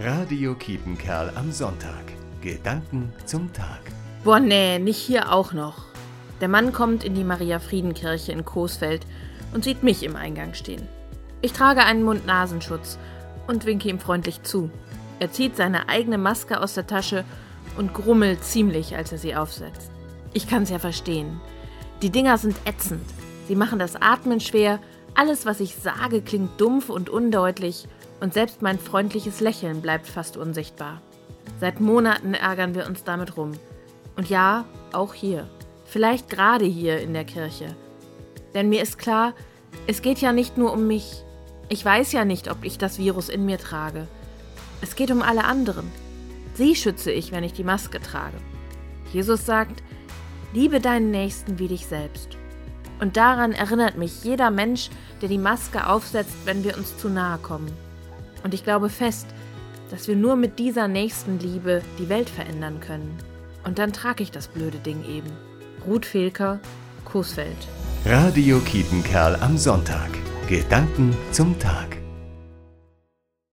Radio Kiepenkerl am Sonntag. Gedanken zum Tag. Boah, nee, nicht hier auch noch. Der Mann kommt in die Maria-Frieden-Kirche in Coesfeld und sieht mich im Eingang stehen. Ich trage einen Mund-Nasenschutz und winke ihm freundlich zu. Er zieht seine eigene Maske aus der Tasche und grummelt ziemlich, als er sie aufsetzt. Ich kann's ja verstehen. Die Dinger sind ätzend. Sie machen das Atmen schwer, alles, was ich sage, klingt dumpf und undeutlich und selbst mein freundliches Lächeln bleibt fast unsichtbar. Seit Monaten ärgern wir uns damit rum. Und ja, auch hier. Vielleicht gerade hier in der Kirche. Denn mir ist klar, es geht ja nicht nur um mich. Ich weiß ja nicht, ob ich das Virus in mir trage. Es geht um alle anderen. Sie schütze ich, wenn ich die Maske trage. Jesus sagt, liebe deinen Nächsten wie dich selbst. Und daran erinnert mich jeder Mensch, der die Maske aufsetzt, wenn wir uns zu nahe kommen. Und ich glaube fest, dass wir nur mit dieser nächsten Liebe die Welt verändern können. Und dann trage ich das blöde Ding eben. Ruth Fehlker, Coesfeld. Radio Kiepenkerl am Sonntag. Gedanken zum Tag.